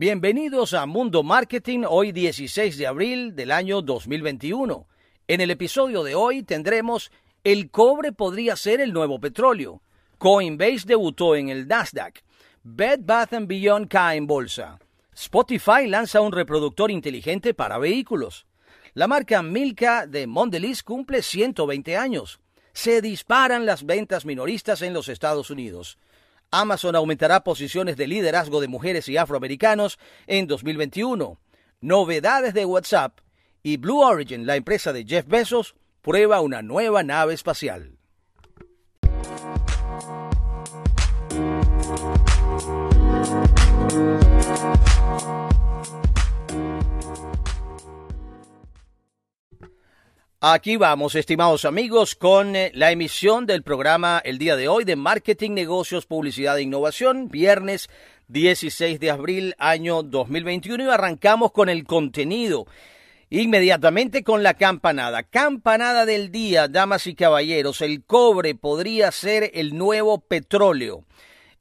Bienvenidos a Mundo Marketing, hoy 16 de abril del año 2021. En el episodio de hoy tendremos El cobre podría ser el nuevo petróleo. Coinbase debutó en el Nasdaq. Bed Bath Beyond cae en bolsa. Spotify lanza un reproductor inteligente para vehículos. La marca Milka de Mondelez cumple 120 años. Se disparan las ventas minoristas en los Estados Unidos. Amazon aumentará posiciones de liderazgo de mujeres y afroamericanos en 2021. Novedades de WhatsApp y Blue Origin, la empresa de Jeff Bezos, prueba una nueva nave espacial. Aquí vamos, estimados amigos, con eh, la emisión del programa el día de hoy de Marketing, Negocios, Publicidad e Innovación, viernes 16 de abril, año 2021, y arrancamos con el contenido. Inmediatamente con la campanada. Campanada del día, damas y caballeros. El cobre podría ser el nuevo petróleo.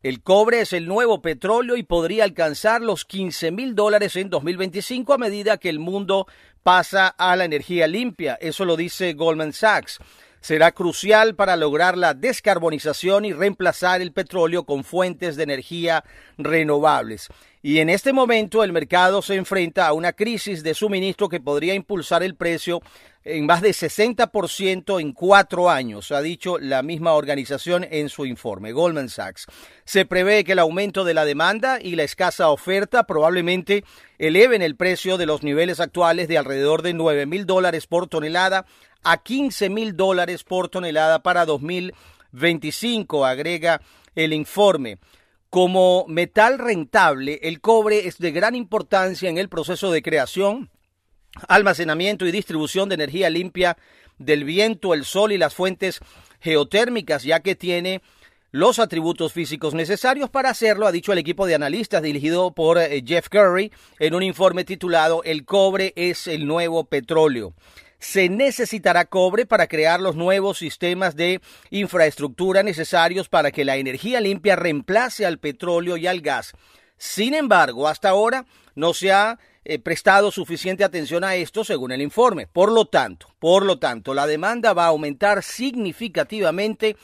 El cobre es el nuevo petróleo y podría alcanzar los 15 mil dólares en 2025 a medida que el mundo pasa a la energía limpia. Eso lo dice Goldman Sachs. Será crucial para lograr la descarbonización y reemplazar el petróleo con fuentes de energía renovables. Y en este momento el mercado se enfrenta a una crisis de suministro que podría impulsar el precio en más de 60% en cuatro años, ha dicho la misma organización en su informe, Goldman Sachs. Se prevé que el aumento de la demanda y la escasa oferta probablemente eleven el precio de los niveles actuales de alrededor de 9 mil dólares por tonelada a 15 mil dólares por tonelada para 2025, agrega el informe. Como metal rentable, el cobre es de gran importancia en el proceso de creación, almacenamiento y distribución de energía limpia del viento, el sol y las fuentes geotérmicas, ya que tiene los atributos físicos necesarios para hacerlo, ha dicho el equipo de analistas dirigido por eh, Jeff Curry en un informe titulado El cobre es el nuevo petróleo. Se necesitará cobre para crear los nuevos sistemas de infraestructura necesarios para que la energía limpia reemplace al petróleo y al gas. Sin embargo, hasta ahora no se ha eh, prestado suficiente atención a esto según el informe. Por lo tanto, por lo tanto, la demanda va a aumentar significativamente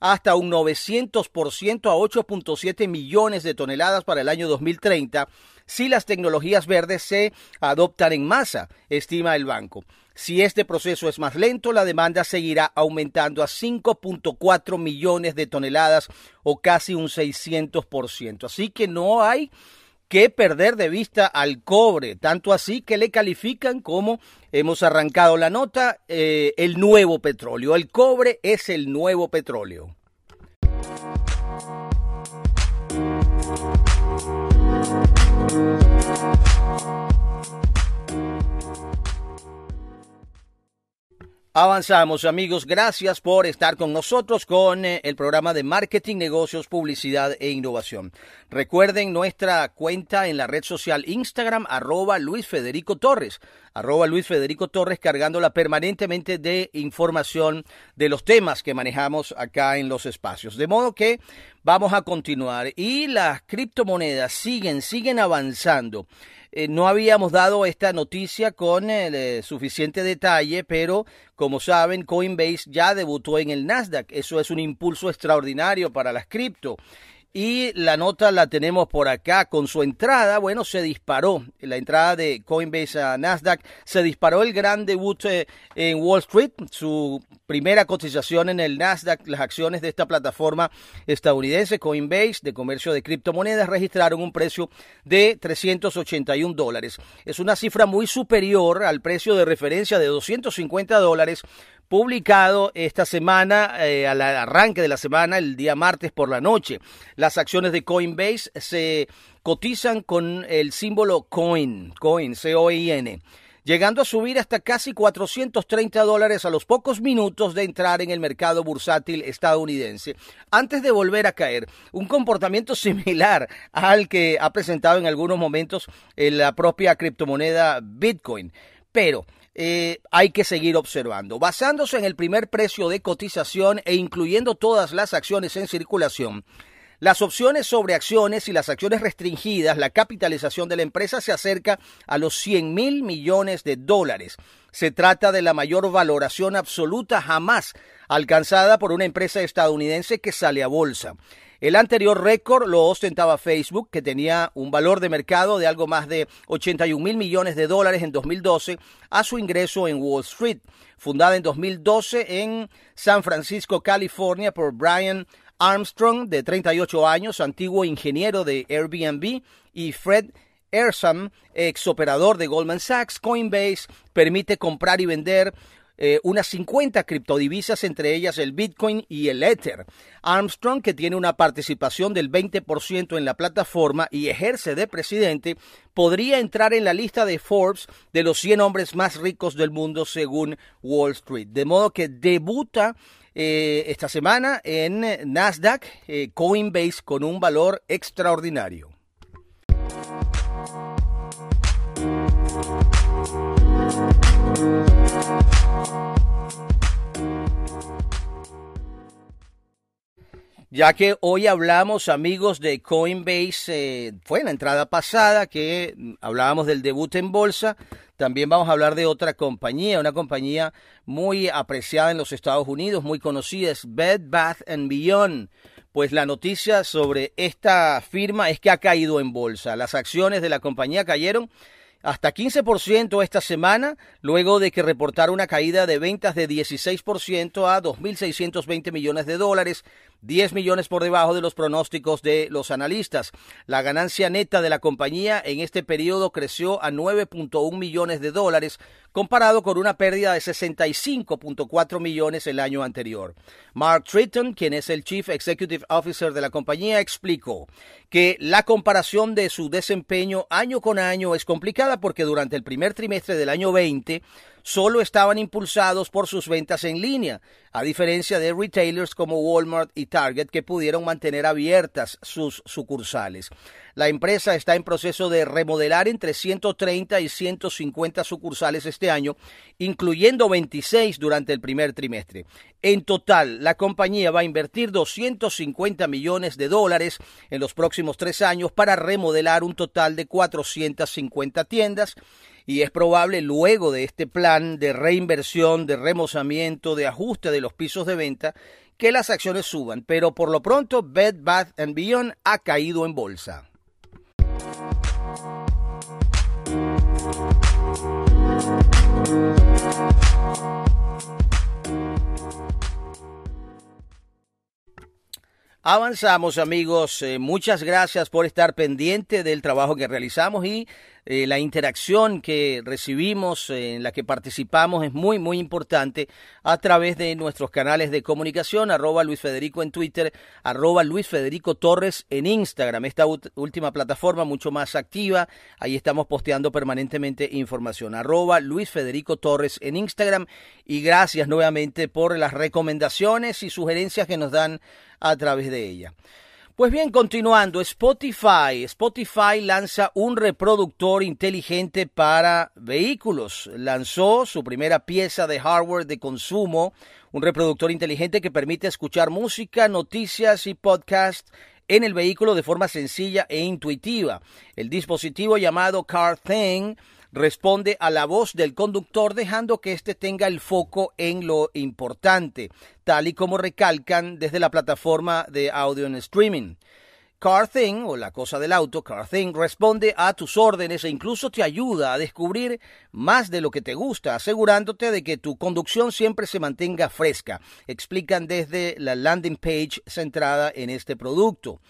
hasta un 900% a 8.7 millones de toneladas para el año 2030 si las tecnologías verdes se adoptan en masa, estima el banco. Si este proceso es más lento, la demanda seguirá aumentando a 5.4 millones de toneladas o casi un 600%. Así que no hay que perder de vista al cobre, tanto así que le califican como hemos arrancado la nota, eh, el nuevo petróleo. El cobre es el nuevo petróleo. Avanzamos amigos, gracias por estar con nosotros con eh, el programa de marketing, negocios, publicidad e innovación. Recuerden nuestra cuenta en la red social Instagram, arroba Luis Federico Torres, arroba Luis Federico Torres, cargándola permanentemente de información de los temas que manejamos acá en los espacios. De modo que vamos a continuar y las criptomonedas siguen, siguen avanzando. Eh, no habíamos dado esta noticia con eh, suficiente detalle, pero como saben, Coinbase ya debutó en el Nasdaq. Eso es un impulso extraordinario para las cripto. Y la nota la tenemos por acá con su entrada. Bueno, se disparó la entrada de Coinbase a Nasdaq. Se disparó el gran debut eh, en Wall Street. Su primera cotización en el Nasdaq. Las acciones de esta plataforma estadounidense Coinbase de comercio de criptomonedas registraron un precio de 381 dólares. Es una cifra muy superior al precio de referencia de 250 dólares publicado esta semana, eh, al arranque de la semana, el día martes por la noche. Las acciones de Coinbase se cotizan con el símbolo COIN, COIN, C-O-I-N llegando a subir hasta casi 430 dólares a los pocos minutos de entrar en el mercado bursátil estadounidense, antes de volver a caer. Un comportamiento similar al que ha presentado en algunos momentos la propia criptomoneda Bitcoin. Pero eh, hay que seguir observando. Basándose en el primer precio de cotización e incluyendo todas las acciones en circulación, Las opciones sobre acciones y las acciones restringidas, la capitalización de la empresa se acerca a los 100 mil millones de dólares. Se trata de la mayor valoración absoluta jamás alcanzada por una empresa estadounidense que sale a bolsa. El anterior récord lo ostentaba Facebook, que tenía un valor de mercado de algo más de 81 mil millones de dólares en 2012 a su ingreso en Wall Street. Fundada en 2012 en San Francisco, California, por Brian Armstrong, de 38 años, antiguo ingeniero de Airbnb, y Fred Ersam, ex operador de Goldman Sachs, Coinbase permite comprar y vender eh, unas 50 criptodivisas, entre ellas el Bitcoin y el Ether. Armstrong, que tiene una participación del 20% en la plataforma y ejerce de presidente, podría entrar en la lista de Forbes de los 100 hombres más ricos del mundo según Wall Street. De modo que debuta eh, esta semana en Nasdaq eh, Coinbase con un valor extraordinario. Ya que hoy hablamos, amigos, de Coinbase, eh, fue en la entrada pasada que hablábamos del debut en bolsa, también vamos a hablar de otra compañía, una compañía muy apreciada en los Estados Unidos, muy conocida, es Bed Bath Beyond. Pues la noticia sobre esta firma es que ha caído en bolsa. Las acciones de la compañía cayeron hasta 15% esta semana, luego de que reportara una caída de ventas de 16% a 2.620 millones de dólares, 10 millones por debajo de los pronósticos de los analistas. La ganancia neta de la compañía en este periodo creció a 9.1 millones de dólares, comparado con una pérdida de 65.4 millones el año anterior. Mark Tritton, quien es el Chief Executive Officer de la compañía, explicó que la comparación de su desempeño año con año es complicada porque durante el primer trimestre del año 20 solo estaban impulsados por sus ventas en línea, a diferencia de retailers como Walmart y Target que pudieron mantener abiertas sus sucursales. La empresa está en proceso de remodelar entre 130 y 150 sucursales este año, incluyendo 26 durante el primer trimestre. En total, la compañía va a invertir 250 millones de dólares en los próximos tres años para remodelar un total de 450 tiendas y es probable luego de este plan de reinversión, de remozamiento, de ajuste de los pisos de venta, que las acciones suban, pero por lo pronto Bed Bath Beyond ha caído en bolsa. Avanzamos amigos, eh, muchas gracias por estar pendiente del trabajo que realizamos y eh, la interacción que recibimos, eh, en la que participamos, es muy, muy importante a través de nuestros canales de comunicación, arroba Luis Federico en Twitter, arroba Luis Federico Torres en Instagram, esta última plataforma mucho más activa, ahí estamos posteando permanentemente información, arroba Luis Federico Torres en Instagram. Y gracias nuevamente por las recomendaciones y sugerencias que nos dan a través de ella. Pues bien, continuando, Spotify. Spotify lanza un reproductor inteligente para vehículos. Lanzó su primera pieza de hardware de consumo, un reproductor inteligente que permite escuchar música, noticias y podcasts en el vehículo de forma sencilla e intuitiva. El dispositivo llamado CarThing responde a la voz del conductor dejando que éste tenga el foco en lo importante, tal y como recalcan desde la plataforma de audio en streaming. CarThing, o la cosa del auto, CarThing, responde a tus órdenes e incluso te ayuda a descubrir más de lo que te gusta, asegurándote de que tu conducción siempre se mantenga fresca, explican desde la landing page centrada en este producto.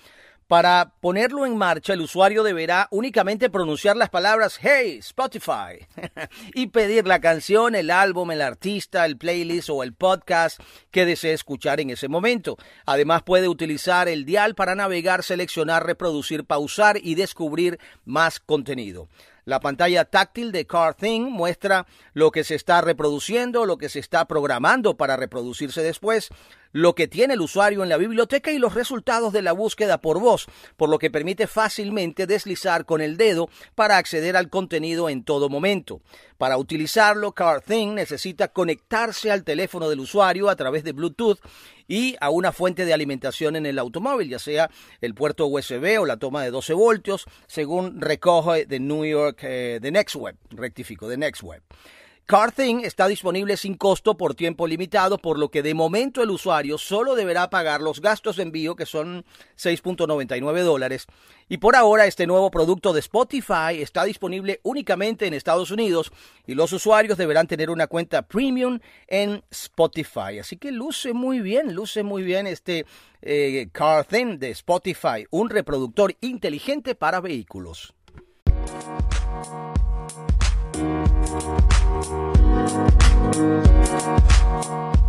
Para ponerlo en marcha, el usuario deberá únicamente pronunciar las palabras Hey Spotify y pedir la canción, el álbum, el artista, el playlist o el podcast que desee escuchar en ese momento. Además puede utilizar el dial para navegar, seleccionar, reproducir, pausar y descubrir más contenido. La pantalla táctil de CarThing muestra lo que se está reproduciendo, lo que se está programando para reproducirse después, lo que tiene el usuario en la biblioteca y los resultados de la búsqueda por voz, por lo que permite fácilmente deslizar con el dedo para acceder al contenido en todo momento. Para utilizarlo, CarThing necesita conectarse al teléfono del usuario a través de Bluetooth y a una fuente de alimentación en el automóvil, ya sea el puerto USB o la toma de 12 voltios, según recoge de New York, eh, de NextWeb, rectifico, de NextWeb. CarThing está disponible sin costo por tiempo limitado, por lo que de momento el usuario solo deberá pagar los gastos de envío, que son 6.99 dólares. Y por ahora este nuevo producto de Spotify está disponible únicamente en Estados Unidos y los usuarios deberán tener una cuenta premium en Spotify. Así que luce muy bien, luce muy bien este eh, CarThing de Spotify, un reproductor inteligente para vehículos. Thank you.